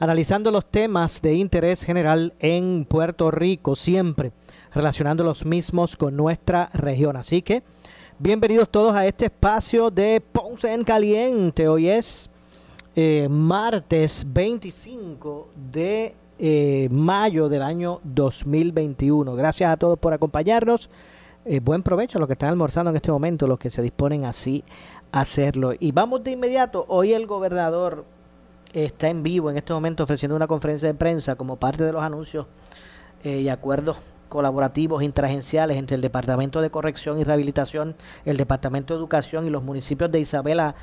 analizando los temas de interés general en Puerto Rico, siempre relacionando los mismos con nuestra región. Así que, bienvenidos todos a este espacio de Ponce en Caliente. Hoy es eh, martes 25 de eh, mayo del año 2021. Gracias a todos por acompañarnos. Eh, buen provecho a los que están almorzando en este momento, los que se disponen así hacerlo. Y vamos de inmediato. Hoy el gobernador está en vivo en este momento ofreciendo una conferencia de prensa como parte de los anuncios eh, y acuerdos colaborativos interagenciales entre el Departamento de Corrección y Rehabilitación, el Departamento de Educación y los municipios de Isabela,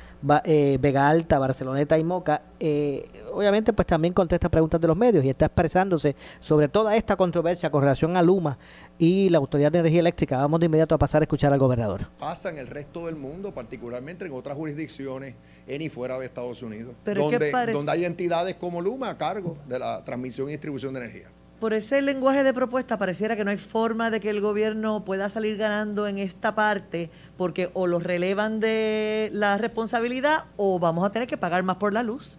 eh, Vega Alta, Barceloneta y Moca, eh, obviamente pues también contesta preguntas de los medios y está expresándose sobre toda esta controversia con relación a Luma y la Autoridad de Energía Eléctrica. Vamos de inmediato a pasar a escuchar al gobernador. Pasa en el resto del mundo, particularmente en otras jurisdicciones en y fuera de Estados Unidos, donde, donde hay entidades como Luma a cargo de la transmisión y distribución de energía por ese lenguaje de propuesta pareciera que no hay forma de que el gobierno pueda salir ganando en esta parte porque o los relevan de la responsabilidad o vamos a tener que pagar más por la luz.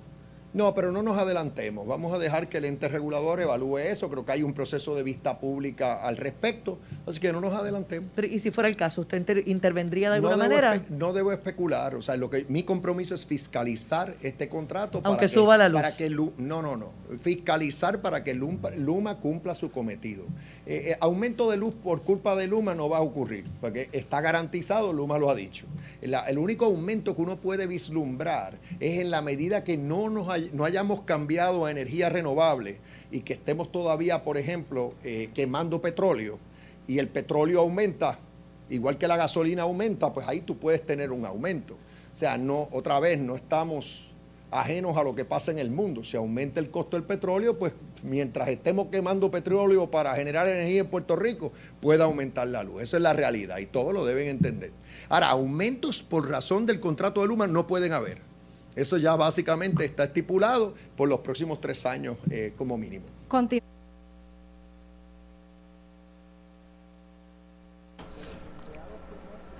No, pero no nos adelantemos. Vamos a dejar que el ente regulador evalúe eso. Creo que hay un proceso de vista pública al respecto. Así que no nos adelantemos. ¿Y si fuera el caso, usted intervendría de alguna manera? No debo especular. O sea, lo que mi compromiso es fiscalizar este contrato. Aunque suba la luz. Para que, no, no, no. Fiscalizar para que Luma, cumpla su cometido. Eh, eh, aumento de luz por culpa de Luma no va a ocurrir. Porque está garantizado, Luma lo ha dicho. el único aumento que uno puede vislumbrar es en la medida que no nos no hayamos cambiado a energía renovable y que estemos todavía, por ejemplo, eh, quemando petróleo y el petróleo aumenta, igual que la gasolina aumenta, pues ahí tú puedes tener un aumento. O sea, no, otra vez, no estamos ajenos a lo que pasa en el mundo. Si aumenta el costo del petróleo, pues mientras estemos quemando petróleo para generar energía en Puerto Rico, puede aumentar la luz. Esa es la realidad y todos lo deben entender. Ahora, aumentos por razón del contrato de Luma no pueden haber. Eso ya básicamente está estipulado por los próximos tres años eh, como mínimo.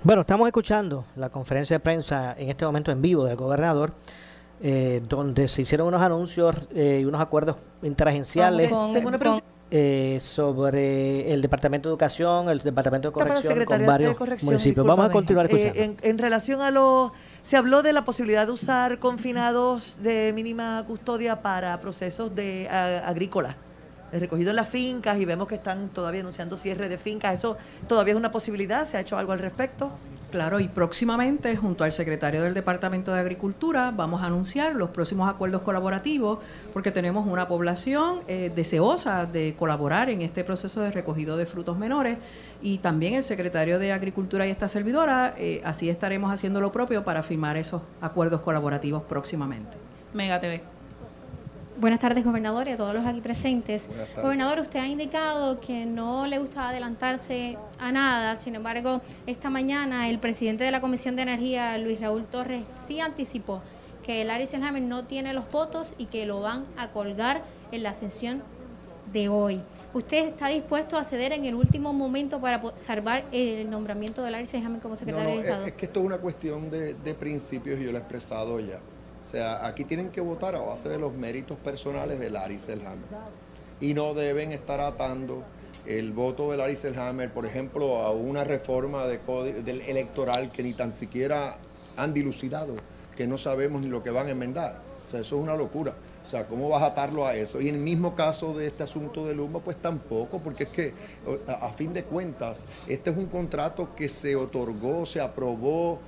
Bueno, estamos escuchando la conferencia de prensa en este momento en vivo del gobernador, eh, donde se hicieron unos anuncios eh, y unos acuerdos interagenciales. sobre el Departamento de Educación, el Departamento de Corrección con varios municipios. Vamos a continuar escuchando. en relación a los se habló de la posibilidad de usar confinados de mínima custodia para procesos de agrícola, recogido en las fincas y vemos que están todavía anunciando cierre de fincas. ¿Eso todavía es una posibilidad? ¿Se ha hecho algo al respecto? Claro, y próximamente, junto al secretario del Departamento de Agricultura, vamos a anunciar los próximos acuerdos colaborativos, porque tenemos una población eh, deseosa de colaborar en este proceso de recogido de frutos menores y también el secretario de Agricultura y esta servidora, eh, así estaremos haciendo lo propio para firmar esos acuerdos colaborativos próximamente. Mega TV. Buenas tardes, gobernador, y a todos los aquí presentes. Gobernador, usted ha indicado que no le gustaba adelantarse a nada, sin embargo, esta mañana el presidente de la Comisión de Energía, Luis Raúl Torres, sí anticipó que Larry Selhammer no tiene los votos y que lo van a colgar en la sesión de hoy. ¿Usted está dispuesto a ceder en el último momento para salvar el nombramiento de Larry Selhammer como secretario de Estado? Es, que esto es una cuestión de, principios y yo lo he expresado ya. O sea, aquí tienen que votar a base de los méritos personales de Larry Selhammer. Y no deben estar atando el voto de Larry Selhammer, por ejemplo, a una reforma de del electoral que ni tan siquiera han dilucidado, que no sabemos ni lo que van a enmendar. O sea, eso es una locura. O sea, ¿cómo vas a atarlo a eso? Y en el mismo caso de este asunto de Luma, pues tampoco, porque es que a fin de cuentas, este es un contrato que se otorgó, se aprobó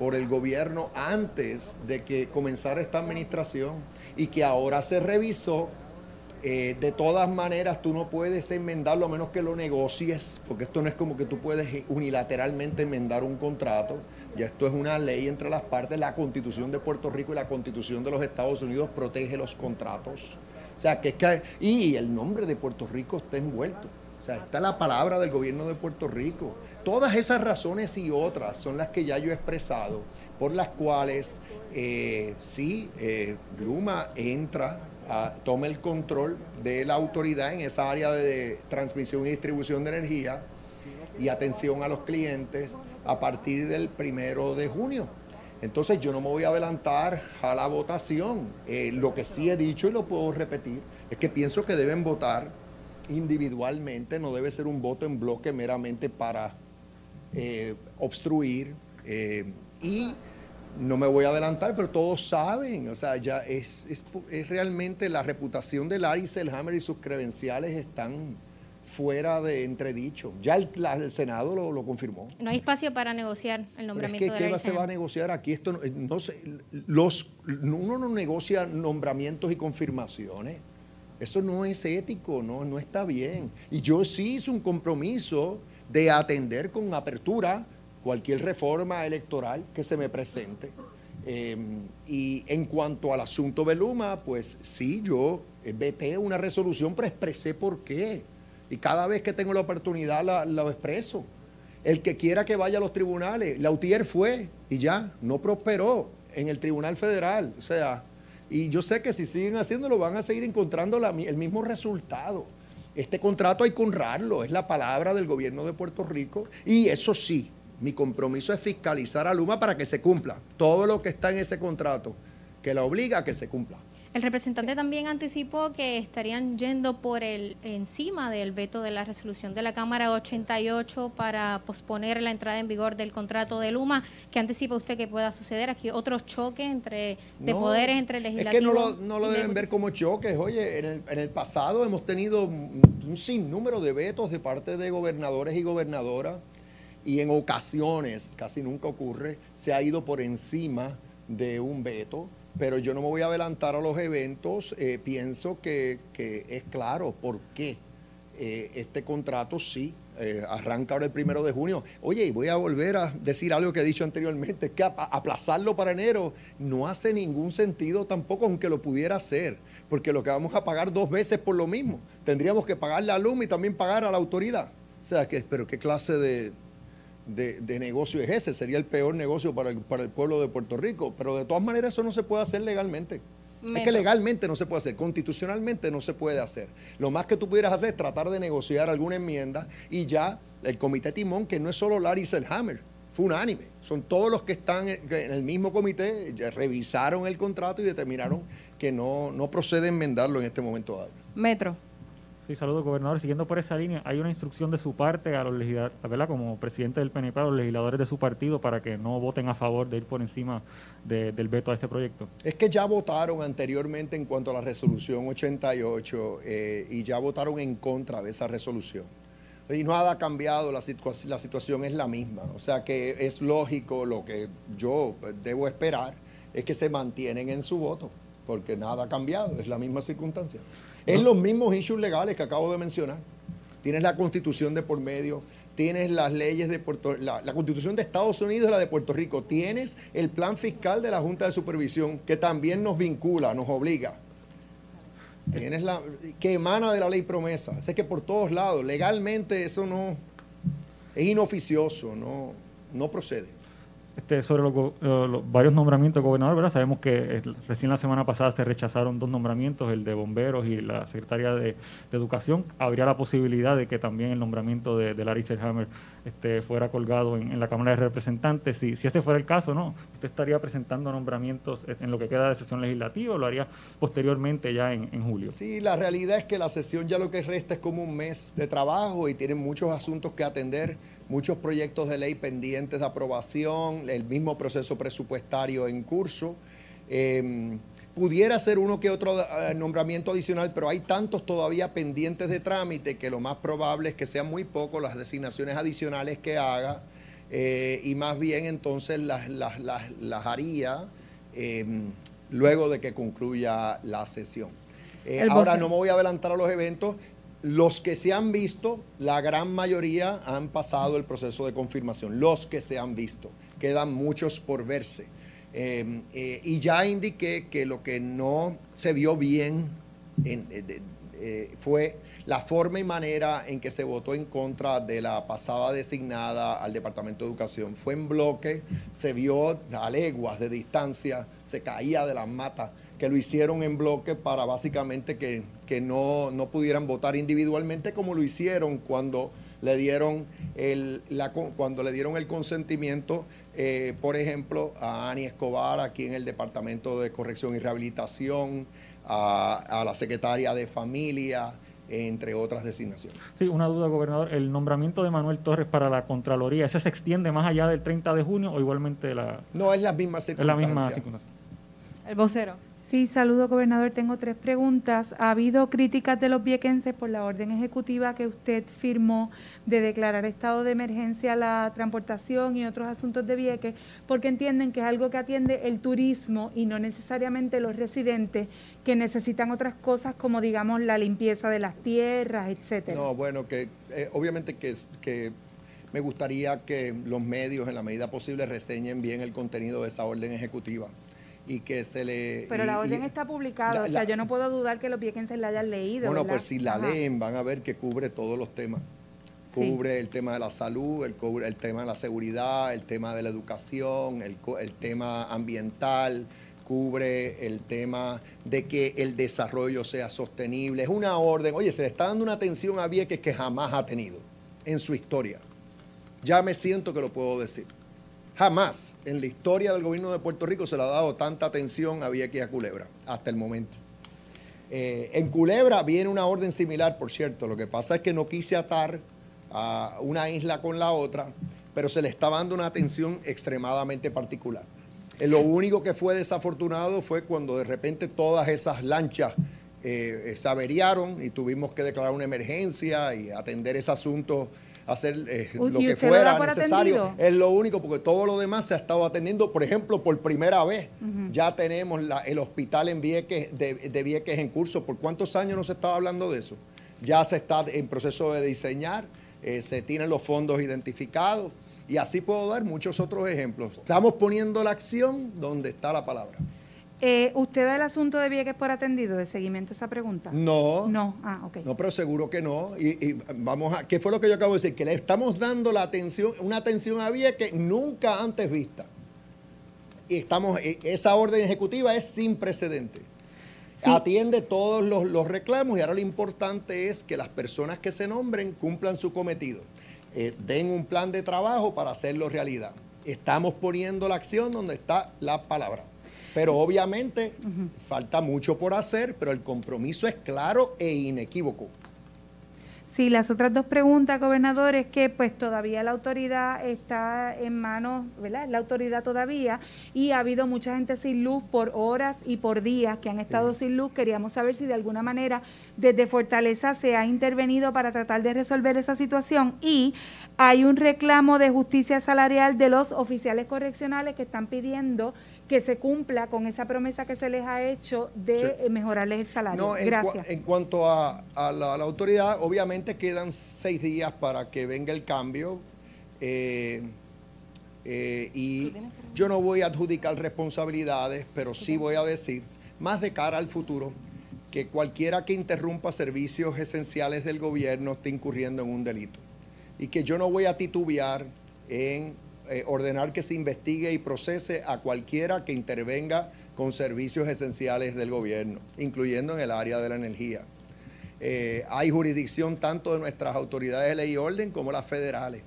por el gobierno antes de que comenzara esta administración y que ahora se revisó eh, de todas maneras, tú no puedes enmendarlo a menos que lo negocies, porque esto no es como que tú puedes unilateralmente enmendar un contrato. Ya esto es una ley entre las partes. La constitución de Puerto Rico y la constitución de los Estados Unidos protege los contratos. O sea, que, que y el nombre de Puerto Rico está envuelto. O sea, está la palabra del gobierno de Puerto Rico. Todas esas razones y otras son las que ya yo he expresado, por las cuales eh, sí, eh, Luma entra tome el control de la autoridad en esa área de transmisión y distribución de energía y atención a los clientes a partir del primero de junio. Entonces yo no me voy a adelantar a la votación. Eh, lo que sí he dicho y lo puedo repetir es que pienso que deben votar individualmente, no debe ser un voto en bloque meramente para eh, obstruir eh, y no me voy a adelantar, pero todos saben, o sea, ya es, es, realmente la reputación de Larry Selhammer y sus credenciales están fuera de entredicho. Ya el, Senado lo, confirmó. No hay espacio para negociar el nombramiento de ¿Qué se va a negociar aquí? Esto no, no los, uno no negocia nombramientos y confirmaciones. Eso no es ético, no, no está bien. Y yo sí hice un compromiso de atender con apertura cualquier reforma electoral que se me presente. Em, y en cuanto al asunto de Luma, pues sí, yo eh, veté una resolución, pero expresé por qué. Y cada vez que tengo la oportunidad la, lo expreso. El que quiera que vaya a los tribunales, Lautier fue y ya, no prosperó en el Tribunal Federal. O sea, y yo sé que si siguen haciéndolo van a seguir encontrando el mismo resultado. Este contrato hay que honrarlo, es la palabra del gobierno de Puerto Rico y eso sí, mi compromiso es fiscalizar a Luma para que se cumpla todo lo que está en ese contrato, que la obliga a que se cumpla. El representante también anticipó que estarían yendo por el encima del veto de la resolución de la Cámara 88 para posponer la entrada en vigor del contrato de Luma. ¿Qué anticipa usted que pueda suceder aquí? ¿Otro choque entre, de poderes entre el legislativo? Es que no lo, no lo deben ver como choques. Oye, en el, en el pasado hemos tenido un sinnúmero de vetos de parte de gobernadores y gobernadoras y en ocasiones, casi nunca ocurre, se ha ido por encima de un veto, pero yo no me voy a adelantar a los eventos, eh, pienso que, es claro por qué eh, este contrato sí eh, arranca ahora el primero de junio. Oye, y voy a volver a decir algo que he dicho anteriormente, que aplazarlo para enero no hace ningún sentido tampoco, aunque lo pudiera hacer, porque lo que vamos a pagar dos veces por lo mismo, tendríamos que pagar la luz y también pagar a la autoridad. O sea, que, pero qué clase de, de, negocio es ese, sería el peor negocio para el, para el pueblo de Puerto Rico, pero de todas maneras eso no se puede hacer legalmente. Es que legalmente no se puede hacer, constitucionalmente no se puede hacer. Lo más que tú pudieras hacer es tratar de negociar alguna enmienda y ya el comité timón, que no es solo Larry Selhammer, fue unánime. Son todos los que están en el mismo comité, ya revisaron el contrato y determinaron que no, no procede enmendarlo en este momento. Metro. Sí, saludos, gobernador. Siguiendo por esa línea, ¿hay una instrucción de su parte a los legisladores, ¿verdad? como presidente del PNP, a los legisladores de su partido para que no voten a favor de ir por encima del veto a este proyecto? Es que ya votaron anteriormente en cuanto a la resolución 88 eh, y ya votaron en contra de esa resolución. Y no ha cambiado, la, la situación es la misma. O sea que es lógico, lo que yo debo esperar es que se mantienen en su voto, porque nada ha cambiado, es la misma circunstancia. Es los mismos issues legales que acabo de mencionar. Tienes la constitución de por medio, tienes las leyes de Puerto la, la constitución de Estados Unidos y la de Puerto Rico, tienes el plan fiscal de la Junta de Supervisión que también nos vincula, nos obliga. Tienes la que emana de la ley promesa. Sé que por todos lados, legalmente eso no es inoficioso, no, no procede. Este, sobre los, varios nombramientos de gobernador, ¿verdad? Sabemos que eh, recién la semana pasada se rechazaron dos nombramientos, el de bomberos y la secretaria de, Educación. Habría la posibilidad de que también el nombramiento de, de Larry Selhammer este, fuera colgado en, la Cámara de Representantes. Si, si ese fuera el caso, ¿no? Usted estaría presentando nombramientos en lo que queda de sesión legislativa o lo haría posteriormente ya en, en julio. Sí, la realidad es que la sesión ya lo que resta es como un mes de trabajo y tienen muchos asuntos que atender muchos proyectos de ley pendientes de aprobación, el mismo proceso presupuestario en curso. Em, pudiera ser uno que otro eh, nombramiento adicional, pero hay tantos todavía pendientes de trámite que lo más probable es que sean muy pocos las designaciones adicionales que haga eh, y más bien entonces las, las, haría em, luego de que concluya la sesión. Eh, ahora no me voy a adelantar a los eventos. Los que se han visto, la gran mayoría han pasado el proceso de confirmación. Los que se han visto. Quedan muchos por verse. Em, eh, y ya indiqué que lo que no se vio bien eh, fue la forma y manera en que se votó en contra de la pasada designada al Departamento de Educación. Fue en bloque, se vio a leguas de distancia, se caía de las matas, que lo hicieron en bloque para básicamente que, no, no pudieran votar individualmente como lo hicieron cuando le dieron el, la, cuando le dieron el consentimiento, eh, por ejemplo, a Ani Escobar aquí en el Departamento de Corrección y Rehabilitación, a, la Secretaria de Familia, entre otras designaciones. Sí, una duda, gobernador. ¿El nombramiento de Manuel Torres para la Contraloría, ¿ese se extiende más allá del 30 de junio o igualmente la...? No, es la misma circunstancia. Es la misma circunstancia. El vocero. Sí, saludo gobernador. Tengo tres preguntas. ¿Ha habido críticas de los viequenses por la orden ejecutiva que usted firmó de declarar estado de emergencia la transportación y otros asuntos de Vieques? Porque entienden que es algo que atiende el turismo y no necesariamente los residentes que necesitan otras cosas como digamos la limpieza de las tierras, etcétera. No, bueno, que eh, obviamente que, que me gustaría que los medios en la medida posible reseñen bien el contenido de esa orden ejecutiva y que se le... Pero la orden está publicada, o sea, yo no puedo dudar que los viequenses la hayan leído. Bueno, pues si la leen van a ver que cubre todos los temas. Cubre el tema de la salud, el, cubre el tema de la seguridad, el tema de la educación, el, el tema ambiental, cubre el tema de que el desarrollo sea sostenible. Es una orden, oye, se le está dando una atención a Vieques que jamás ha tenido en su historia. Ya me siento que lo puedo decir. Jamás en la historia del gobierno de Puerto Rico se le ha dado tanta atención a Vieques a Culebra, hasta el momento. Eh, en Culebra viene una orden similar, por cierto. Lo que pasa es que no quise atar a una isla con la otra, pero se le está dando una atención extremadamente particular. Eh, lo único que fue desafortunado fue cuando de repente todas esas lanchas eh, se averiaron y tuvimos que declarar una emergencia y atender ese asunto hacer eh, lo que fuera necesario. Es lo único, porque todo lo demás se ha estado atendiendo. Por ejemplo, por primera vez ya tenemos el hospital en Vieques, de, Vieques en curso. ¿Por cuántos años no se estaba hablando de eso? Ya se está en proceso de diseñar, eh, se tienen los fondos identificados y así puedo dar muchos otros ejemplos. Estamos poniendo la acción donde está la palabra. Eh, ¿Usted da el asunto de Vieques por atendido, de seguimiento a esa pregunta? No. No, ah, ok. No, pero seguro que no. Y, vamos a, ¿qué fue lo que yo acabo de decir? Que le estamos dando la atención, una atención a Vieques nunca antes vista. Y estamos, e, esa orden ejecutiva es sin precedente. Atiende todos los, reclamos y ahora lo importante es que las personas que se nombren cumplan su cometido. Eh, den un plan de trabajo para hacerlo realidad. Estamos poniendo la acción donde está la palabra. Pero obviamente falta mucho por hacer, pero el compromiso es claro e inequívoco. Sí, las otras dos preguntas, gobernador, es que pues todavía la autoridad está en manos, ¿verdad? La autoridad todavía y ha habido mucha gente sin luz por horas y por días que han estado sin luz. Queríamos saber si de alguna manera desde Fortaleza se ha intervenido para tratar de resolver esa situación y hay un reclamo de justicia salarial de los oficiales correccionales que están pidiendo que se cumpla con esa promesa que se les ha hecho de eh, mejorarles el salario. No, en Gracias. en cuanto a, la, autoridad, obviamente quedan seis días para que venga el cambio. Eh, eh, y yo no voy a adjudicar responsabilidades, pero sí voy a decir, más de cara al futuro, que cualquiera que interrumpa servicios esenciales del gobierno esté incurriendo en un delito. Y que yo no voy a titubear en eh, ordenar que se investigue y procese a cualquiera que intervenga con servicios esenciales del gobierno, incluyendo en el área de la energía. Eh, hay jurisdicción tanto de nuestras autoridades de ley y orden como las federales.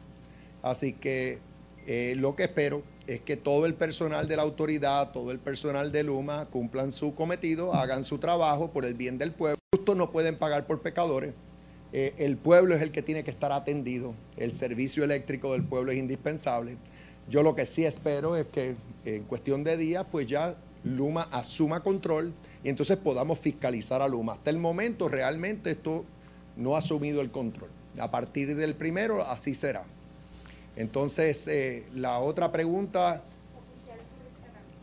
Así que eh, lo que espero es que todo el personal de la autoridad, todo el personal de Luma cumplan su cometido, hagan su trabajo por el bien del pueblo. Justos no pueden pagar por pecadores. el pueblo es el que tiene que estar atendido. El servicio eléctrico del pueblo es indispensable. Yo lo que sí espero es que en cuestión de días, pues ya Luma asuma control y entonces podamos fiscalizar a Luma. Hasta el momento realmente esto no ha asumido el control. A partir del primero así será. Entonces, eh, la otra pregunta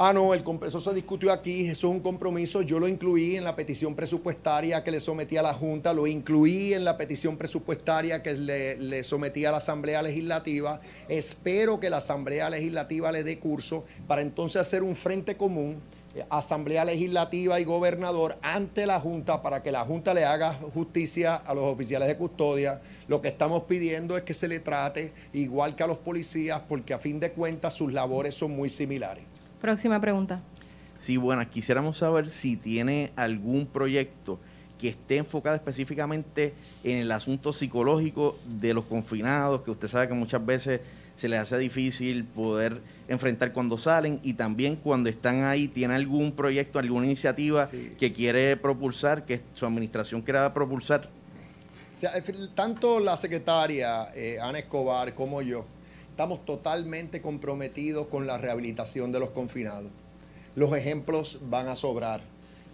Ah, no, el, eso se discutió aquí, eso es un compromiso. Yo lo incluí en la petición presupuestaria que le sometí a la Junta, lo incluí en la petición presupuestaria que le, le sometí a la Asamblea Legislativa. Espero que la Asamblea Legislativa le dé curso para entonces hacer un frente común Asamblea Legislativa y Gobernador ante la Junta para que la Junta le haga justicia a los oficiales de custodia. Lo que estamos pidiendo es que se le trate igual que a los policías porque a fin de cuentas sus labores son muy similares. Próxima pregunta. Sí, bueno, quisiéramos saber si tiene algún proyecto que esté enfocado específicamente en el asunto psicológico de los confinados, que usted sabe que muchas veces se les hace difícil poder enfrentar cuando salen y también cuando están ahí, ¿tiene algún proyecto, alguna iniciativa que quiere propulsar, que su administración quiera propulsar? tanto la secretaria eh, Ana Escobar como yo estamos totalmente comprometidos con la rehabilitación de los confinados. Los ejemplos van a sobrar,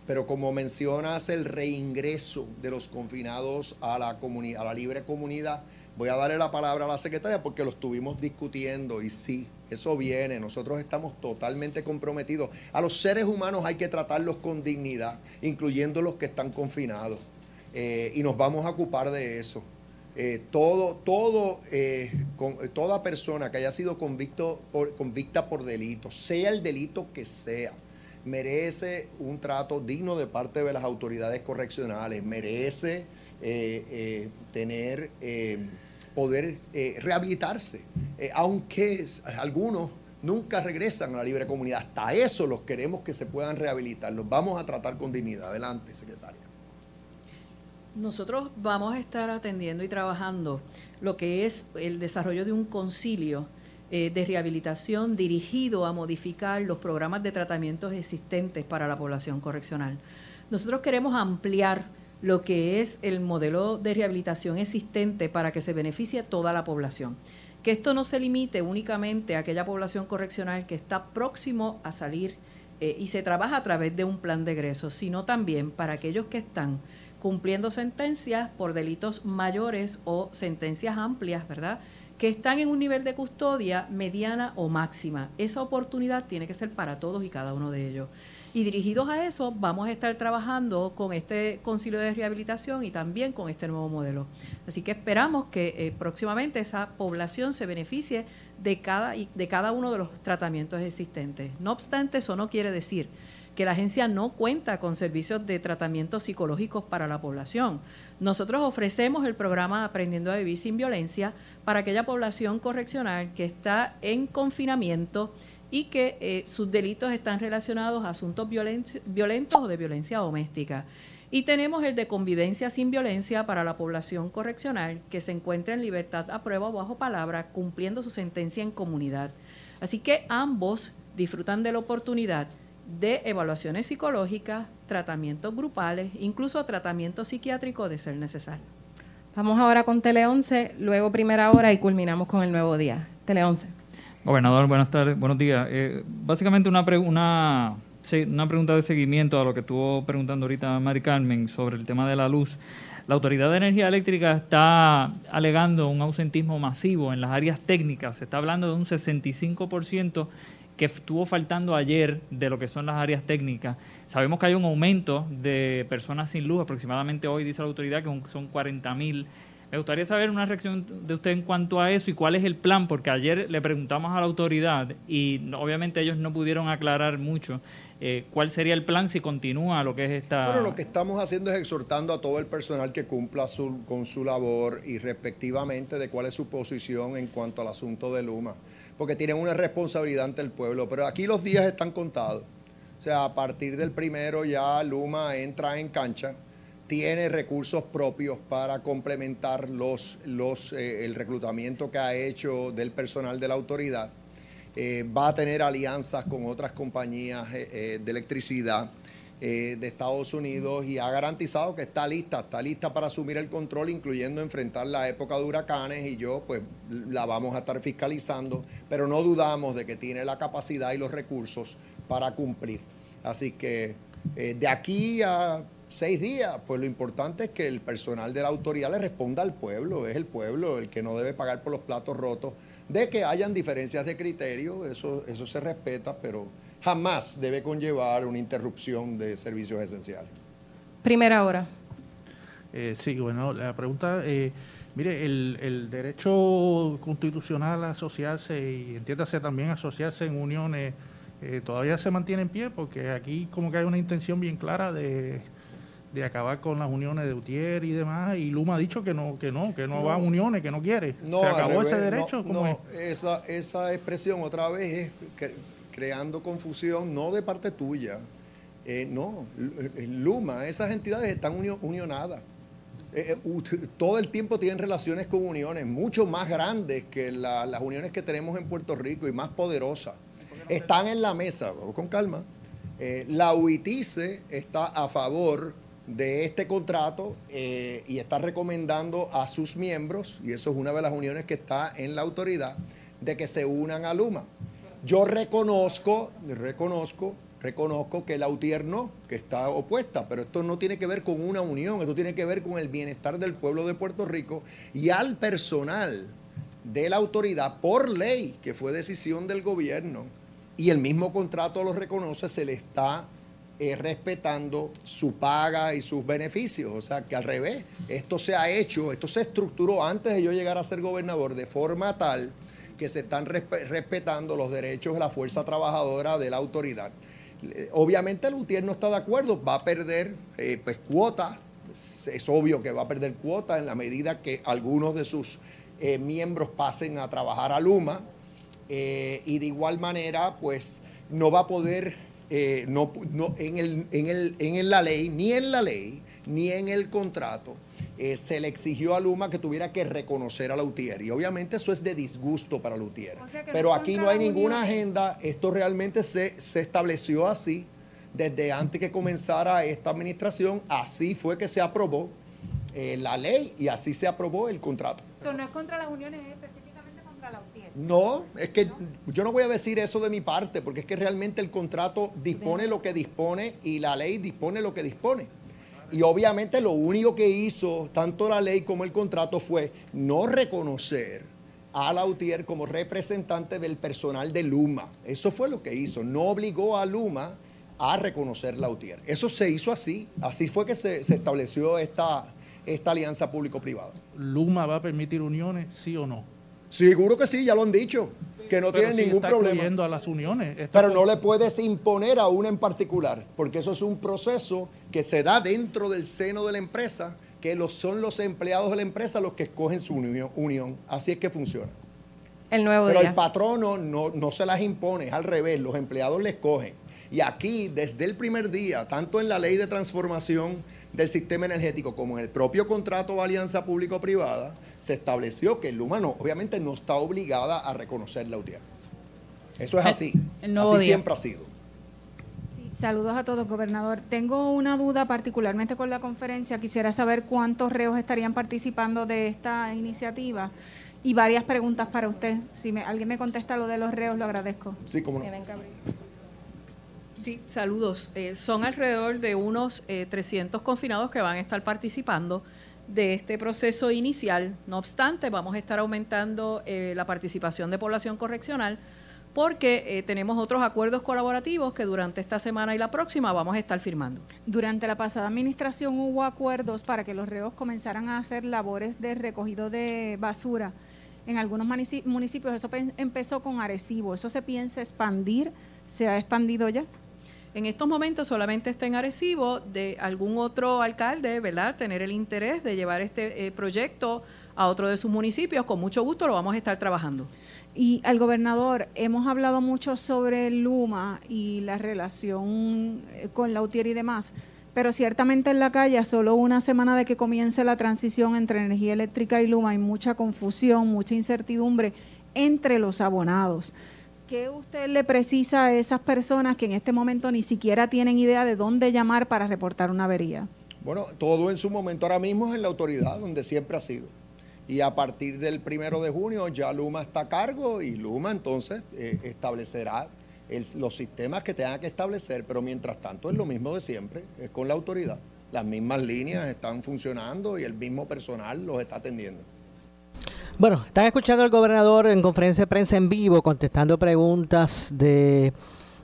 pero como mencionas el reingreso de los confinados a la, a la libre comunidad, voy a darle la palabra a la secretaria porque lo estuvimos discutiendo y sí, eso viene, nosotros estamos totalmente comprometidos. A los seres humanos hay que tratarlos con dignidad, incluyendo los que están confinados, eh, y nos vamos a ocupar de eso. Eh, todo, todo, eh, toda persona que haya sido convicto convicta por delito, sea el delito que sea, merece un trato digno de parte de las autoridades correccionales, merece eh, tener, poder rehabilitarse, aunque algunos nunca regresan a la libre comunidad. Hasta eso los queremos que se puedan rehabilitar. Los vamos a tratar con dignidad. Adelante, secretaria. Nosotros vamos a estar atendiendo y trabajando lo que es el desarrollo de un concilio eh, de rehabilitación dirigido a modificar los programas de tratamientos existentes para la población correccional. Nosotros queremos ampliar lo que es el modelo de rehabilitación existente para que se beneficie toda la población. Que esto no se limite únicamente a aquella población correccional que está próximo a salir eh, y se trabaja a través de un plan de egreso, sino también para aquellos que están cumpliendo sentencias por delitos mayores o sentencias amplias, ¿verdad? Que están en un nivel de custodia mediana o máxima. Esa oportunidad tiene que ser para todos y cada uno de ellos. Y dirigidos a eso, vamos a estar trabajando con este concilio de rehabilitación y también con este nuevo modelo. Así que esperamos que eh, próximamente esa población se beneficie de cada, de cada uno de los tratamientos existentes. No obstante, eso no quiere decir que la agencia no cuenta con servicios de tratamiento psicológicos para la población. Nosotros ofrecemos el programa Aprendiendo a Vivir sin Violencia para aquella población correccional que está en confinamiento y que eh, sus delitos están relacionados a asuntos violentos o de violencia doméstica. Y tenemos el de convivencia sin violencia para la población correccional que se encuentra en libertad a prueba o bajo palabra cumpliendo su sentencia en comunidad. Así que ambos disfrutan de la oportunidad de evaluaciones psicológicas, tratamientos grupales, incluso tratamiento psiquiátrico de ser necesario. Vamos ahora con Tele 11, luego primera hora y culminamos con el nuevo día. Tele 11. Gobernador, buenas tardes, buenos días. Eh, básicamente una, una, una pregunta de seguimiento a lo que estuvo preguntando ahorita Mari Carmen sobre el tema de la luz. La Autoridad de Energía Eléctrica está alegando un ausentismo masivo en las áreas técnicas. Se está hablando de un 65% que estuvo faltando ayer de lo que son las áreas técnicas. Sabemos que hay un aumento de personas sin luz, aproximadamente hoy dice la autoridad que son 40 mil. Me gustaría saber una reacción de usted en cuanto a eso y cuál es el plan, porque ayer le preguntamos a la autoridad y obviamente ellos no pudieron aclarar mucho eh, cuál sería el plan si continúa lo que es esta... Bueno, lo que estamos haciendo es exhortando a todo el personal que cumpla con su labor y respectivamente de cuál es su posición en cuanto al asunto de Luma porque tienen una responsabilidad ante el pueblo. Pero aquí los días están contados. O sea, a partir del primero ya Luma entra en cancha, tiene recursos propios para complementar los, los, eh, el reclutamiento que ha hecho del personal de la autoridad. Eh, va a tener alianzas con otras compañías eh, de electricidad de Estados Unidos y ha garantizado que está lista, está lista para asumir el control, incluyendo enfrentar la época de huracanes y yo pues la vamos a estar fiscalizando, pero no dudamos de que tiene la capacidad y los recursos para cumplir. Así que de aquí a seis días, pues lo importante es que el personal de la autoridad le responda al pueblo, es el pueblo el que no debe pagar por los platos rotos. De que hayan diferencias de criterio, eso, eso se respeta, pero jamás debe conllevar una interrupción de servicios esenciales. Primera hora. Eh, sí, bueno, la pregunta, eh, mire, el, el, derecho constitucional a asociarse y entiéndase también asociarse en uniones eh, todavía se mantiene en pie porque aquí como que hay una intención bien clara de, de acabar con las uniones de Utier y demás y Luma ha dicho que no, que no, que no, va a uniones, que no quiere. No, se acabó revés, ese derecho. No, no, esa, esa expresión otra vez es creando confusión, no de parte tuya. Eh, no, Luma, esas entidades están unionadas. Eh, todo el tiempo tienen relaciones con uniones mucho más grandes que la, las uniones que tenemos en Puerto Rico y más poderosas. Están en la mesa, con calma. Eh, la UITICE está a favor de este contrato eh, y está recomendando a sus miembros, y eso es una de las uniones que está en la autoridad, de que se unan a Luma. Yo reconozco, reconozco reconozco que la UTIER no, que está opuesta, pero esto no tiene que ver con una unión, esto tiene que ver con el bienestar del pueblo de Puerto Rico y al personal de la autoridad por ley, que fue decisión del gobierno, y el mismo contrato lo reconoce, se le está eh, respetando su paga y sus beneficios. O sea que al revés, esto se ha hecho, esto se estructuró antes de yo llegar a ser gobernador de forma tal que se están respetando los derechos de la fuerza trabajadora de la autoridad. Obviamente el UTIER no está de acuerdo, va a perder eh, pues, cuotas, es, obvio que va a perder cuotas en la medida que algunos de sus eh, miembros pasen a trabajar a Luma eh, y de igual manera pues no va a poder, no, no, en, el, en, el, en la ley, ni en la ley, ni en el contrato, eh, se le exigió a Luma que tuviera que reconocer a Lautier. Y obviamente eso es de disgusto para Lautier. Pero aquí no hay ninguna agenda, esto realmente se, se estableció así desde antes que comenzara esta administración, así fue que se aprobó eh, la ley y así se aprobó el contrato. Eso no es contra las uniones, es específicamente contra la UTIER. No, es que yo no voy a decir eso de mi parte, porque es que realmente el contrato dispone lo que dispone y la ley dispone lo que dispone. Y obviamente lo único que hizo tanto la ley como el contrato fue no reconocer a Lautier como representante del personal de Luma. Eso fue lo que hizo. No obligó a Luma a reconocer Lautier. Eso se hizo así. Así fue que se, estableció esta, esta alianza público-privada. ¿Luma va a permitir uniones, sí o no? Seguro que sí, ya lo han dicho que no tienen ningún problema. a las uniones. Pero no le puedes imponer a una en particular, porque eso es un proceso que se da dentro del seno de la empresa, que los, son los empleados de la empresa los que escogen su unión. Así es que funciona. El nuevo Pero el patrono no, no se las impone, es al revés, los empleados le escogen. Y aquí, desde el primer día, tanto en la ley de transformación del sistema energético como en el propio contrato de alianza público-privada, se estableció que el humano obviamente no está obligada a reconocer la UTIER. Eso es así. así siempre ha sido. Saludos a todos, gobernador. Tengo una duda particularmente con la conferencia. Quisiera saber cuántos reos estarían participando de esta iniciativa y varias preguntas para usted. Si me, alguien me contesta lo de los reos, lo agradezco. Sí, como no. Sí, saludos. Eh, son alrededor de unos 300 eh, confinados que van a estar participando de este proceso inicial. No obstante, vamos a estar aumentando eh, la participación de población correccional porque tenemos otros acuerdos colaborativos que durante esta semana y la próxima vamos a estar firmando. Durante la pasada administración hubo acuerdos para que los reos comenzaran a hacer labores de recogido de basura. En algunos municipios eso empezó con Arecibo. ¿Eso se piensa expandir? ¿Se ha expandido ya? En estos momentos solamente está en Arecibo de algún otro alcalde, ¿verdad? Tener el interés de llevar este eh, proyecto a otro de sus municipios, con mucho gusto lo vamos a estar trabajando. Y al gobernador, hemos hablado mucho sobre Luma y la relación eh, con la UTIER y demás, pero ciertamente en la calle, solo una semana de que comience la transición entre energía eléctrica y Luma, hay mucha confusión, mucha incertidumbre entre los abonados. ¿Qué usted le precisa a esas personas que en este momento ni siquiera tienen idea de dónde llamar para reportar una avería? Bueno, todo en su momento ahora mismo es en la autoridad, donde siempre ha sido. Y a partir del primero de junio ya Luma está a cargo y Luma entonces eh, establecerá los sistemas que tengan que establecer, pero mientras tanto es lo mismo de siempre, es con la autoridad. Las mismas líneas están funcionando y el mismo personal los está atendiendo. Bueno, están escuchando al gobernador en conferencia de prensa en vivo contestando preguntas de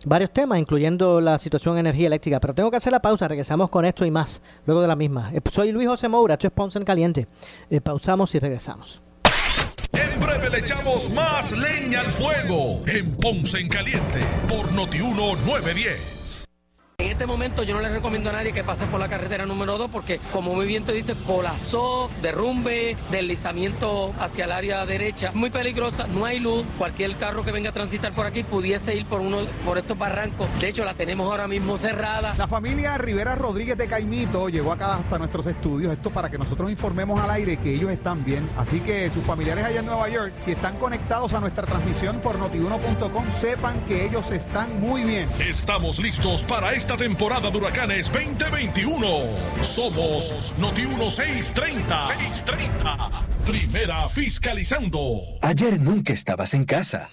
varios temas, incluyendo la situación de energía eléctrica. Pero tengo que hacer la pausa, regresamos con esto y más luego de la misma. Eh, Soy Luis José Moura, esto es Ponce en Caliente. Eh, pausamos y regresamos. En breve le echamos más leña al fuego en Ponce en Caliente por Notiuno 910. En este momento yo no le recomiendo a nadie que pase por la carretera número 2 porque como muy bien te dice, colapsó, derrumbe, deslizamiento hacia el área derecha, muy peligrosa, no hay luz, cualquier carro que venga a transitar por aquí pudiese ir por uno por estos barrancos. De hecho, la tenemos ahora mismo cerrada. La familia Rivera Rodríguez de Caimito llegó acá hasta nuestros estudios, esto para que nosotros informemos al aire que ellos están bien. Así que sus familiares allá en Nueva York, si están conectados a nuestra transmisión por notiuno.com, sepan que ellos están muy bien. Estamos listos para esta temporada de huracanes 2021. Somos Noti 1630. 630. Primera fiscalizando. Ayer nunca estabas en casa.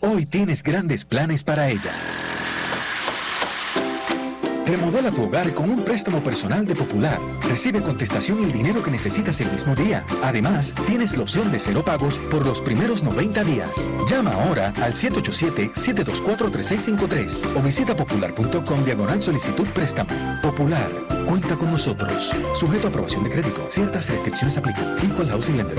Hoy tienes grandes planes para ella. Remodela tu hogar con un préstamo personal de Popular. Recibe contestación y el dinero que necesitas el mismo día. Además, tienes la opción de cero pagos por los primeros 90 días. Llama ahora al 787-724-3653 o visita popular.com diagonal solicitud préstamo. Popular, cuenta con nosotros. Sujeto a aprobación de crédito. Ciertas restricciones aplican. Equal Housing Lender.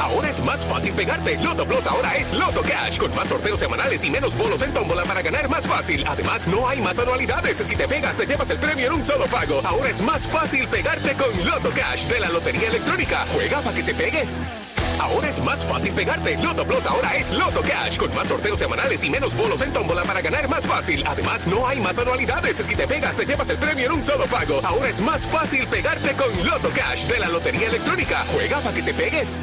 Ahora es más fácil pegarte. Loto Plus ahora es Loto Cash. Con más sorteos semanales y menos bolos en tómbola para ganar más fácil. Además, no hay más anualidades. Si te pegas, te llevas el premio en un solo pago. Ahora es más fácil pegarte con Loto Cash de la Lotería Electrónica. Juega para que te pegues. Ahora es más fácil pegarte. Loto Plus ahora es Loto Cash. Con más sorteos semanales y menos bolos en tómbola para ganar más fácil. Además, no hay más anualidades. Si te pegas, te llevas el premio en un solo pago. Ahora es más fácil pegarte con Loto Cash de la Lotería Electrónica. Juega para que te pegues.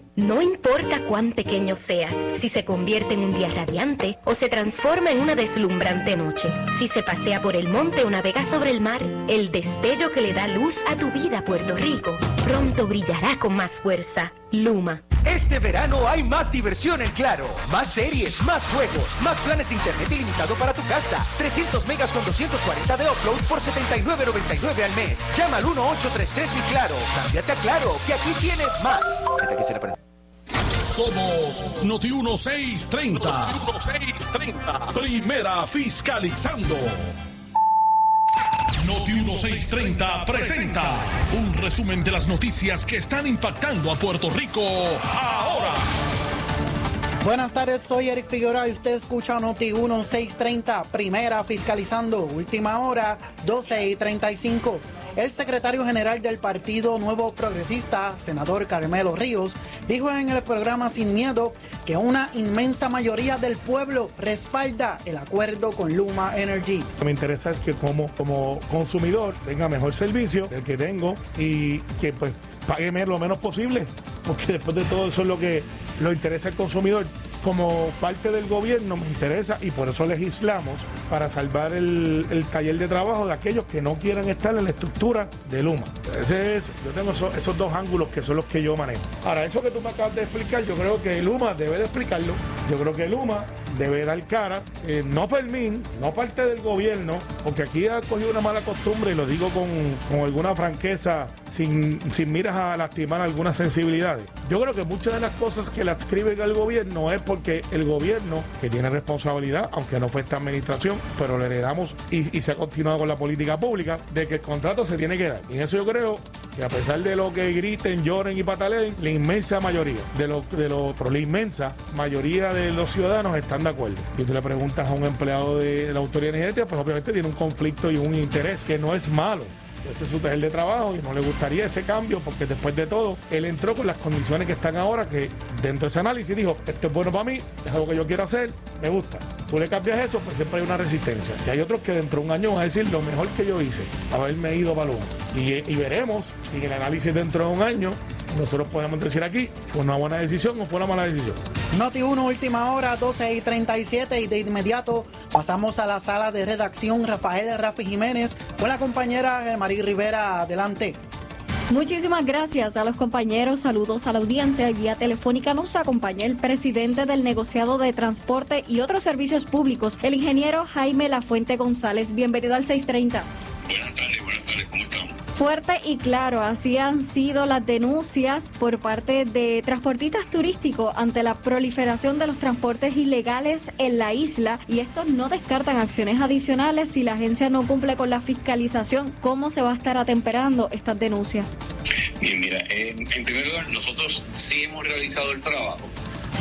No importa cuán pequeño sea, si se convierte en un día radiante o se transforma en una deslumbrante noche, si se pasea por el monte o navega sobre el mar, el destello que le da luz a tu vida, Puerto Rico, pronto brillará con más fuerza. Luma. Este verano hay más diversión en Claro. Más series, más juegos, más planes de internet ilimitado para tu casa. 300 megas con 240 de upload por 79.99 al mes. Llama al 1833 Mi Claro. Cámbiate a Claro, que aquí tienes más. La Somos Noti 1630. Noti 1630. Primera fiscalizando. Noti 1630 presenta un resumen de las noticias que están impactando a Puerto Rico ahora. Buenas tardes, soy Eric Figueroa y usted escucha Noti 1630, primera fiscalizando, última hora, 12 y 35. El secretario general del Partido Nuevo Progresista, senador Carmelo Ríos, dijo en el programa Sin Miedo que una inmensa mayoría del pueblo respalda el acuerdo con Luma Energy. Lo que me interesa es que como, como consumidor tenga mejor servicio del que tengo y que pues pague lo menos posible, porque después de todo eso es lo que lo interesa al consumidor. Como parte del gobierno me interesa y por eso legislamos para salvar el, el taller de trabajo de aquellos que no quieran estar en la estructura de Luma. Ese es, yo tengo esos, dos ángulos que son los que yo manejo. Ahora, eso que tú me acabas de explicar, yo creo que Luma debe de explicarlo. Yo creo que Luma debe dar cara, eh, no Fermín, no parte del gobierno, porque aquí ha cogido una mala costumbre y lo digo con, con alguna franqueza, sin, sin miras a lastimar algunas sensibilidades. Yo creo que muchas de las cosas que le adscriben al gobierno es porque el gobierno, que tiene responsabilidad, aunque no fue esta administración, pero le heredamos y, y se ha continuado con la política pública, de que el contrato se tiene que dar. Y en eso yo creo que a pesar de lo que griten, lloren y pataleen, la inmensa mayoría de los, de los, pero la inmensa mayoría de los ciudadanos están de acuerdo. Y tú le preguntas a un empleado de la autoridad energética, pues obviamente tiene un conflicto y un interés que no es malo. Ese es su taller de trabajo y no le gustaría ese cambio porque después de todo, él entró con las condiciones que están ahora, que dentro de ese análisis dijo, esto es bueno para mí, es algo que yo quiero hacer, me gusta. Tú le cambias eso, pues siempre hay una resistencia. Y hay otros que dentro de un año van a decir, lo mejor que yo hice, haberme ido para Luma. Y, y veremos si en el análisis dentro de un año nosotros podemos decir aquí, fue una buena decisión o fue una mala decisión. Noti 1, última hora, 12 y 37. Y de inmediato pasamos a la sala de redacción. Rafael Rafi Jiménez con la compañera María Rivera. Adelante. Muchísimas gracias a los compañeros, saludos a la audiencia y vía telefónica nos acompaña el presidente del negociado de transporte y otros servicios públicos, el ingeniero Jaime Lafuente González. Bienvenido al 630. Buenas tardes, buenas. Fuerte y claro, así han sido las denuncias por parte de transportistas turísticos ante la proliferación de los transportes ilegales en la isla y estos no descartan acciones adicionales si la agencia no cumple con la fiscalización. ¿Cómo se va a estar atemperando estas denuncias? Bien, mira, en, primer lugar, nosotros sí hemos realizado el trabajo.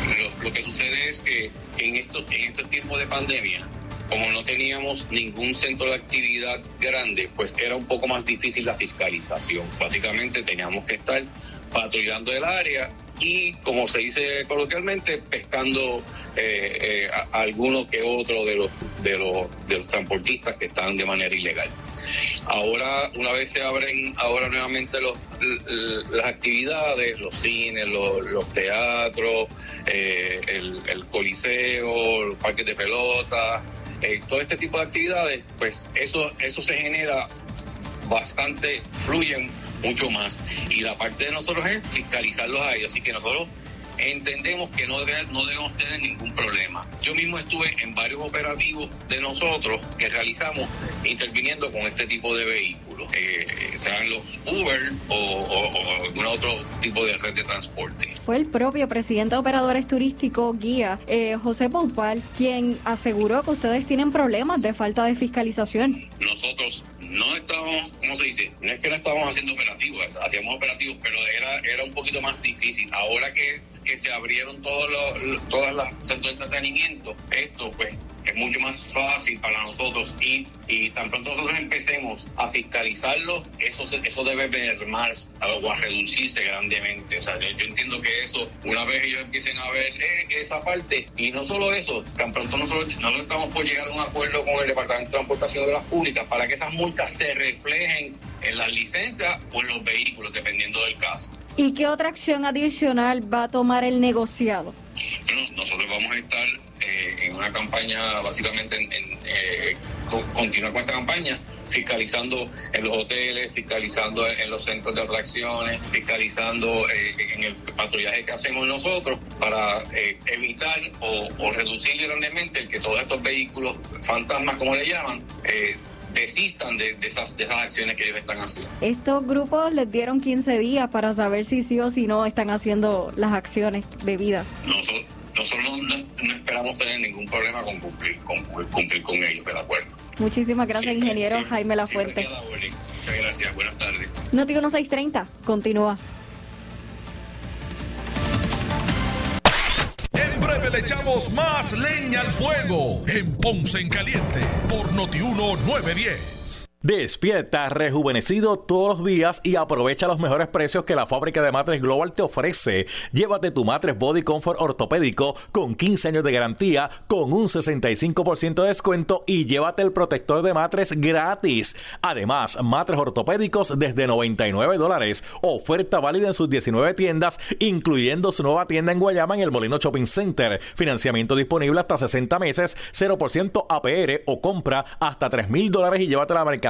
Lo, lo que sucede es que en estos, en estos tiempos de pandemia, como no teníamos ningún centro de actividad grande, pues era un poco más difícil la fiscalización. Básicamente teníamos que estar patrullando el área y, como se dice coloquialmente, pescando eh, eh, alguno que otro de los, de, los, de los transportistas que están de manera ilegal. Ahora, una vez se abren ahora nuevamente las actividades, los cines, los, los teatros, eh, el, coliseo, los parques de pelota, eh, todo este tipo de actividades, pues eso, eso se genera bastante, fluyen mucho más. Y la parte de nosotros es fiscalizarlos a ellos. Así que nosotros entendemos que no, debe- no debemos tener ningún problema. Yo mismo estuve en varios operativos de nosotros que realizamos interviniendo con este tipo de vehículos, eh, sean los Uber o, o- o algún otro tipo de red de transporte. Fue el propio presidente de operadores turísticos, guía eh, José Poupal, quien aseguró que ustedes tienen problemas de falta de fiscalización. nosotros no estábamos, ¿cómo se dice? No es que no estábamos haciendo operativos, hacíamos operativos, pero era, era un poquito más difícil. Ahora que, que se abrieron todos los, los- todas las centros de entretenimiento, esto pues es mucho más fácil para nosotros y, y tan pronto nosotros empecemos a fiscalizarlo, eso, se- eso debe mermar o a reducirse grandemente. O sea, yo, yo entiendo que eso, una vez ellos empiecen a ver eh, esa parte, y no solo eso, tan pronto nosotros, nosotros estamos por llegar a un acuerdo con el Departamento de Transportación de las Públicas para que esas multas se reflejen en las licencias o en los vehículos, dependiendo del caso. ¿Y qué otra acción adicional va a tomar el negociado? Bueno, nosotros vamos a estar eh, en una campaña, básicamente, en, en, eh, co- continuar con esta campaña, fiscalizando en los hoteles, fiscalizando en, los centros de atracciones, fiscalizando eh, en el patrullaje que hacemos nosotros para eh, evitar o, o reducir grandemente el que todos estos vehículos fantasmas, como le llaman, eh, desistan de, de esas, de esas acciones que ellos están haciendo. Estos grupos les dieron 15 días para saber si sí o si no están haciendo las acciones debidas. Nosotros, nosotros no, no- no esperamos tener ningún problema con cumplir con, cumplir con ellos, ¿de acuerdo? Muchísimas gracias, ingeniero Jaime Lafuente. Muchas gracias, buenas tardes. Noti 1630, continúa. En breve le echamos más leña al fuego en Ponce en Caliente por Notiuno 910. Despierta rejuvenecido todos los días y aprovecha los mejores precios que la fábrica de matres Global te ofrece. Llévate tu matres Body Comfort ortopédico con 15 años de garantía con un 65% de descuento y llévate el protector de matres gratis. Además, matres ortopédicos desde 99 dólares. Oferta válida en sus 19 tiendas, incluyendo su nueva tienda en Guayama en el Molino Shopping Center. Financiamiento disponible hasta 60 meses, 0% APR o compra hasta 3 mil dólares y llévate la mercancía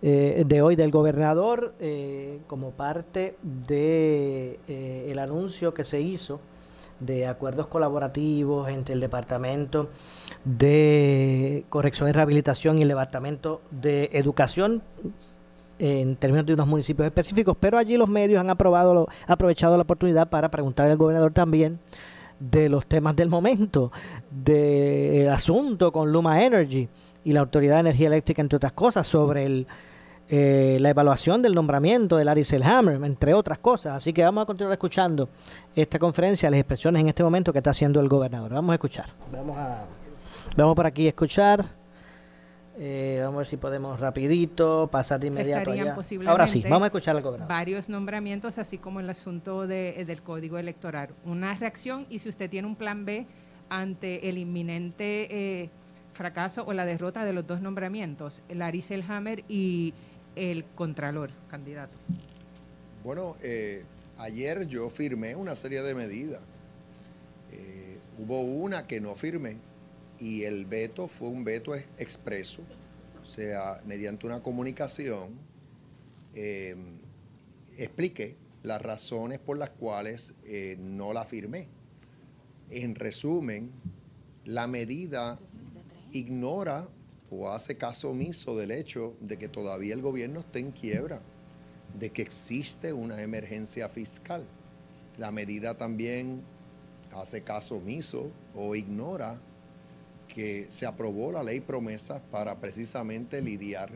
eh, de hoy del gobernador eh, como parte de eh, el anuncio que se hizo de acuerdos colaborativos entre el departamento de corrección y rehabilitación y el departamento de educación en términos de unos municipios específicos, pero allí los medios han aprobado, aprovechado la oportunidad para preguntarle al gobernador también de los temas del momento, del asunto con Luma Energy y la Autoridad de Energía Eléctrica, entre otras cosas, sobre el, eh, la evaluación del nombramiento de Larry Selhammer, entre otras cosas. Así que vamos a continuar escuchando esta conferencia, las expresiones en este momento que está haciendo el gobernador. Vamos a escuchar. Vamos a vamos por aquí a escuchar. Eh, vamos a ver si podemos rapidito pasar de inmediato allá. Ahora sí, vamos a escuchar al gobernador. Varios nombramientos, así como el asunto de, del código electoral. Una reacción y si usted tiene un plan B ante el inminente eh, fracaso o la derrota de los dos nombramientos, Larry Selhammer y el Contralor, candidato. Bueno, eh, ayer yo firmé una serie de medidas. Eh, hubo una que no firmé y el veto fue un veto expreso, o sea, mediante una comunicación eh, expliqué las razones por las cuales no la firmé. En resumen, la medida ignora o hace caso omiso del hecho de que todavía el gobierno está en quiebra, de que existe una emergencia fiscal. La medida también hace caso omiso o ignora que se aprobó la ley promesa para precisamente lidiar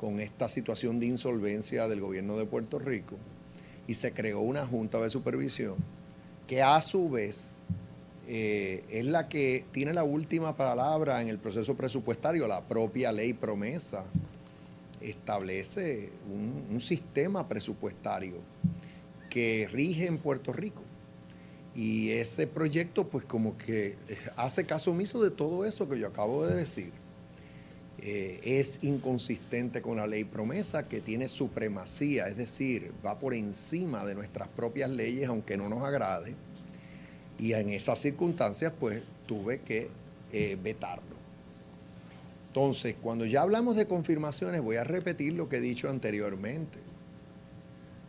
con esta situación de insolvencia del gobierno de Puerto Rico y se creó una junta de supervisión que a su vez eh, es la que tiene la última palabra en el proceso presupuestario. La propia ley promesa establece un, sistema presupuestario que rige en Puerto Rico. Y ese proyecto pues como que hace caso omiso de todo eso que yo acabo de decir. Eh, es inconsistente con la ley promesa que tiene supremacía, es decir, va por encima de nuestras propias leyes aunque no nos agrade y en esas circunstancias, pues tuve que eh, vetarlo. Entonces, cuando ya hablamos de confirmaciones, voy a repetir lo que he dicho anteriormente.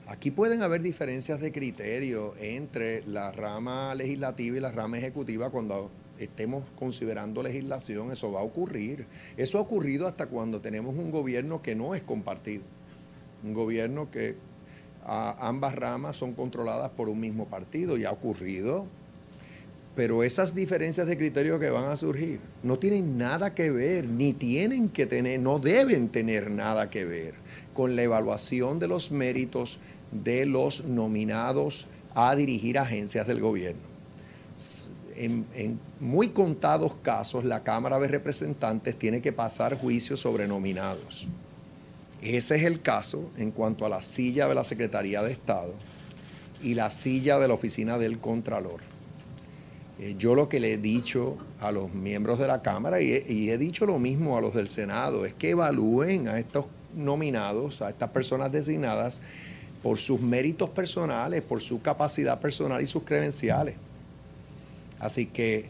Aquí pueden haber diferencias de criterio entre la rama legislativa y la rama ejecutiva cuando estemos considerando legislación, eso va a ocurrir. Eso ha ocurrido hasta cuando tenemos un gobierno que no es compartido, un gobierno que ambas ramas son controladas por un mismo partido y ha ocurrido pero esas diferencias de criterio que van a surgir no tienen nada que ver, ni tienen que tener, no deben tener nada que ver con la evaluación de los méritos de los nominados a dirigir agencias del gobierno. En, muy contados casos, la Cámara de Representantes tiene que pasar juicio sobre nominados. Ese es el caso en cuanto a la silla de la Secretaría de Estado y la silla de la Oficina del Contralor. Eh, yo lo que le he dicho a los miembros de la Cámara y he, dicho lo mismo a los del Senado es que evalúen a estos nominados, a estas personas designadas, por sus méritos personales, por su capacidad personal y sus credenciales. Así que,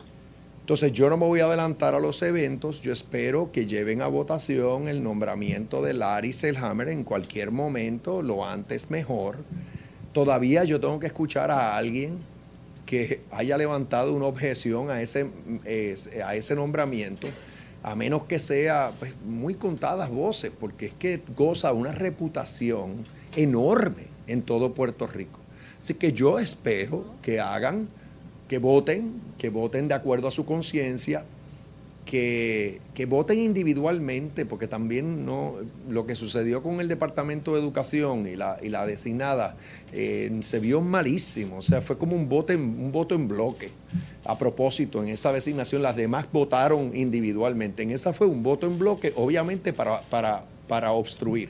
entonces yo no me voy a adelantar a los eventos, yo espero que lleven a votación el nombramiento de Larry Selhammer en cualquier momento, lo antes mejor. Todavía yo tengo que escuchar a alguien que haya levantado una objeción a ese, a ese nombramiento, a menos que sea pues, muy contadas voces, porque es que goza una reputación enorme en todo Puerto Rico. Así que yo espero que hagan, que voten, que voten de acuerdo a su conciencia, que, que, voten individualmente, porque también no, lo que sucedió con el Departamento de Educación y la, y la designada eh, se vio malísimo, o sea, fue como un voto, en, un voto en bloque. A propósito, en esa designación las demás votaron individualmente, en esa fue un voto en bloque, obviamente para, para, para obstruir,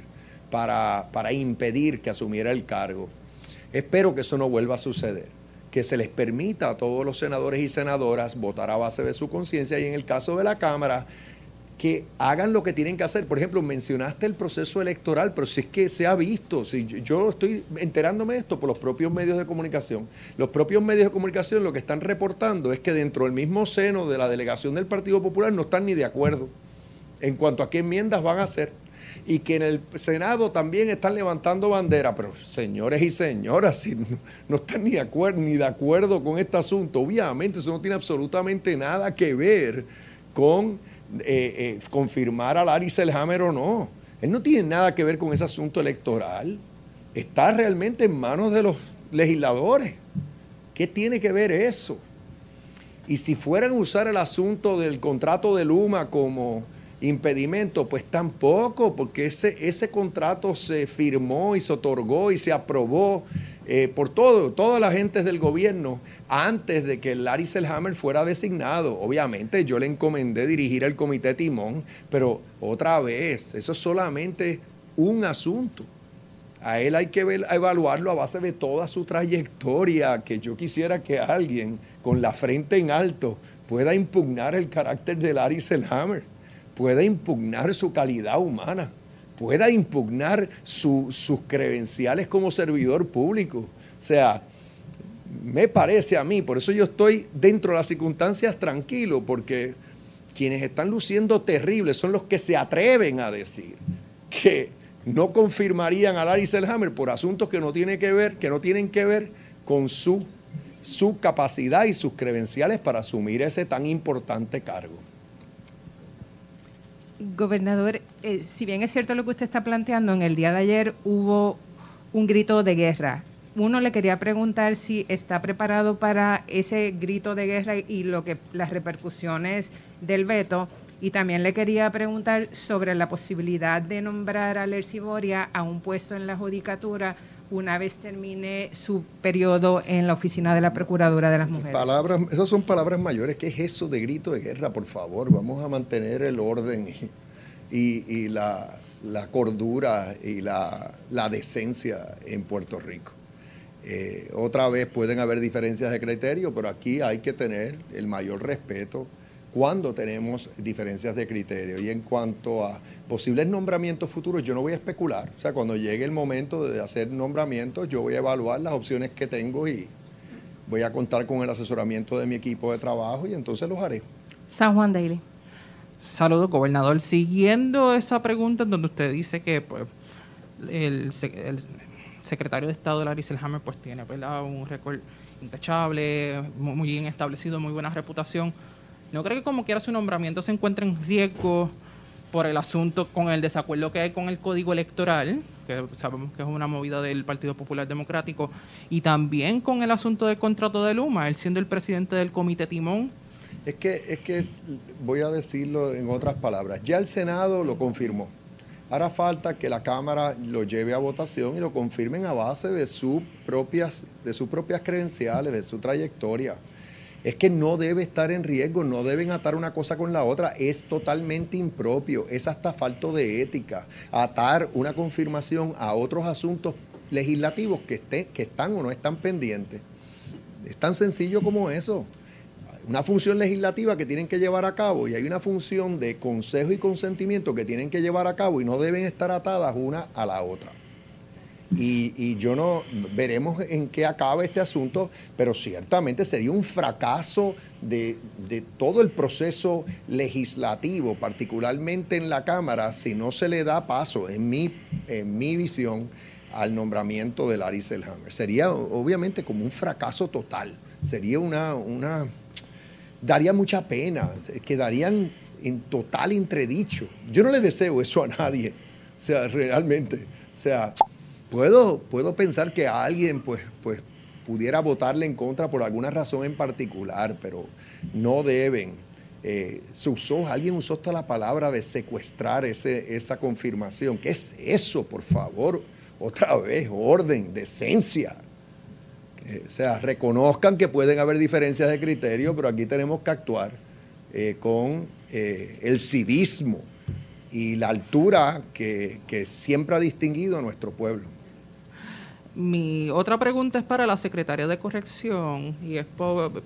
para, para impedir que asumiera el cargo. Espero que eso no vuelva a suceder que se les permita a todos los senadores y senadoras votar a base de su conciencia y en el caso de la Cámara que hagan lo que tienen que hacer. Por ejemplo, mencionaste el proceso electoral, pero si es que se ha visto, si yo estoy enterándome de esto por los propios medios de comunicación. Los propios medios de comunicación lo que están reportando es que dentro del mismo seno de la delegación del Partido Popular no están ni de acuerdo en cuanto a qué enmiendas van a hacer y que en el Senado también están levantando bandera, pero señores y señoras, si no, están ni de, acuerdo, ni de acuerdo con este asunto, obviamente eso no tiene absolutamente nada que ver con eh, eh, confirmar a Larry Selhammer o no. Él no tiene nada que ver con ese asunto electoral. Está realmente en manos de los legisladores. ¿Qué tiene que ver eso? Y si fueran a usar el asunto del contrato de Luma como impedimento, pues tampoco, porque ese, ese contrato se firmó y se otorgó y se aprobó eh, por todo, todas las gentes del gobierno antes de que Larry Selhammer fuera designado. Obviamente yo le encomendé dirigir el comité Timón, pero otra vez, eso es solamente un asunto. A él hay que evaluarlo a base de toda su trayectoria, que yo quisiera que alguien con la frente en alto pueda impugnar el carácter de Larry Selhammer pueda impugnar su calidad humana, pueda impugnar su, sus credenciales como servidor público. O sea, me parece a mí, por eso yo estoy dentro de las circunstancias tranquilo, porque quienes están luciendo terribles son los que se atreven a decir que no confirmarían a Larry Selhammer por asuntos que no tienen que ver, que no tienen que ver con su, su capacidad y sus credenciales para asumir ese tan importante cargo. Gobernador, eh, si bien es cierto lo que usted está planteando, en el día de ayer hubo un grito de guerra. Uno le quería preguntar si está preparado para ese grito de guerra y lo que las repercusiones del veto. Y también le quería preguntar sobre la posibilidad de nombrar a Lercy Boria a un puesto en la judicatura una vez termine su periodo en la oficina de la Procuradora de las Mujeres. Palabras, esas son palabras mayores. ¿Qué es eso de grito de guerra? Por favor, vamos a mantener el orden y, y, y la, la, cordura y la, la, decencia en Puerto Rico. Eh, otra vez pueden haber diferencias de criterio, pero aquí hay que tener el mayor respeto cuando tenemos diferencias de criterio. Y en cuanto a posibles nombramientos futuros, yo no voy a especular. O sea, cuando llegue el momento de hacer nombramientos, yo voy a evaluar las opciones que tengo y voy a contar con el asesoramiento de mi equipo de trabajo y entonces los haré. San Juan Daily. Saludos, gobernador. Siguiendo esa pregunta en donde usted dice que pues, el, el secretario de Estado, Larry Selhammer, pues tiene ¿verdad? un récord intachable, muy bien establecido, muy buena reputación. ¿No cree que como quiera su nombramiento se encuentra en riesgo por el asunto con el desacuerdo que hay con el código electoral? que sabemos que es una movida del Partido Popular Democrático, y también con el asunto del contrato de Luma, él siendo el presidente del Comité Timón. Es que, es que voy a decirlo en otras palabras, ya el Senado lo confirmó. Ahora falta que la Cámara lo lleve a votación y lo confirmen a base de, sus propias, de sus propias credenciales, de su trayectoria. Es que no debe estar en riesgo, no deben atar una cosa con la otra, es totalmente impropio, es hasta falto de ética atar una confirmación a otros asuntos legislativos que, que están o no están pendientes. Es tan sencillo como eso una función legislativa que tienen que llevar a cabo y hay una función de consejo y consentimiento que tienen que llevar a cabo y no deben estar atadas una a la otra. Y, yo no veremos en qué acaba este asunto, pero ciertamente sería un fracaso de, todo el proceso legislativo, particularmente en la Cámara, si no se le da paso, en mi, en mi visión, al nombramiento de Larry Selhammer. Sería obviamente como un fracaso total, sería una, una daría mucha pena, quedarían en total entredicho. Yo no le deseo eso a nadie, o sea, realmente. O sea, puedo, puedo pensar que alguien pues, pues pudiera votarle en contra por alguna razón en particular, pero no deben. Eh, se usó, alguien usó hasta la palabra de secuestrar ese, esa confirmación. ¿Qué es eso, por favor? Otra vez, orden, decencia. Eh, o sea, reconozcan que pueden haber diferencias de criterio, pero aquí tenemos que actuar eh, con el civismo y la altura que, siempre ha distinguido a nuestro pueblo. Mi otra pregunta es para la secretaria de corrección y es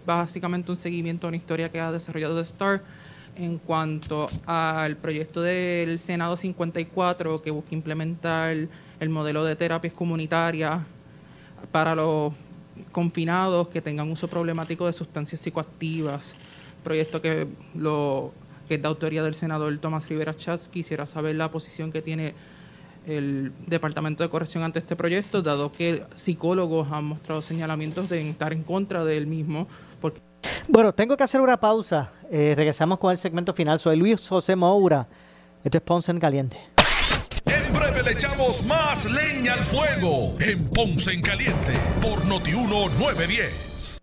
básicamente un seguimiento a una historia que ha desarrollado The Star en cuanto al proyecto del Senado 54 que busca implementar el modelo de terapias comunitarias para los confinados que tengan uso problemático de sustancias psicoactivas. Proyecto que, lo, que es de autoría del senador Tomás Rivera Chats. Quisiera saber la posición que tiene el Departamento de Corrección ante este proyecto, dado que psicólogos han mostrado señalamientos de estar en contra del mismo. Porque... Bueno, tengo que hacer una pausa. Eh, regresamos con el segmento final. Soy Luis José Moura. Esto es Ponce en Caliente. En breve le echamos más leña al fuego en Ponce en Caliente por Notiuno 910.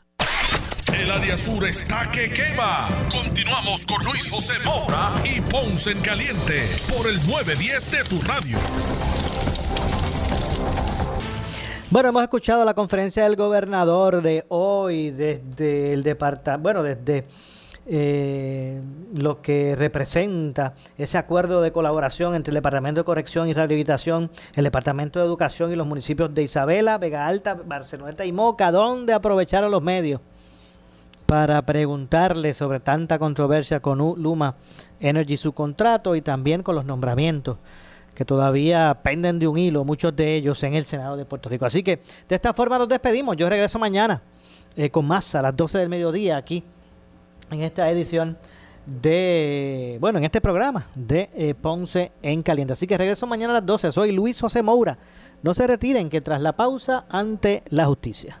El área sur está que quema. Continuamos con Luis José Moura y Ponce en Caliente por el 910 de tu radio. Bueno, hemos escuchado la conferencia del gobernador de hoy desde el departamento, bueno, desde eh, lo que representa ese acuerdo de colaboración entre el Departamento de Corrección y Rehabilitación, el Departamento de Educación y los municipios de Isabela, Vega Alta, Barceloneta y Moca, donde aprovecharon los medios para preguntarle sobre tanta controversia con Luma Energy, su contrato y también con los nombramientos que todavía penden de un hilo, muchos de ellos en el Senado de Puerto Rico. Así que de esta forma nos despedimos. Yo regreso mañana eh, con más a las 12 del mediodía aquí en esta edición de, bueno, en este programa de eh, Ponce en Caliente. Así que regreso mañana a las 12. Soy Luis José Moura. No se retiren que tras la pausa ante la justicia.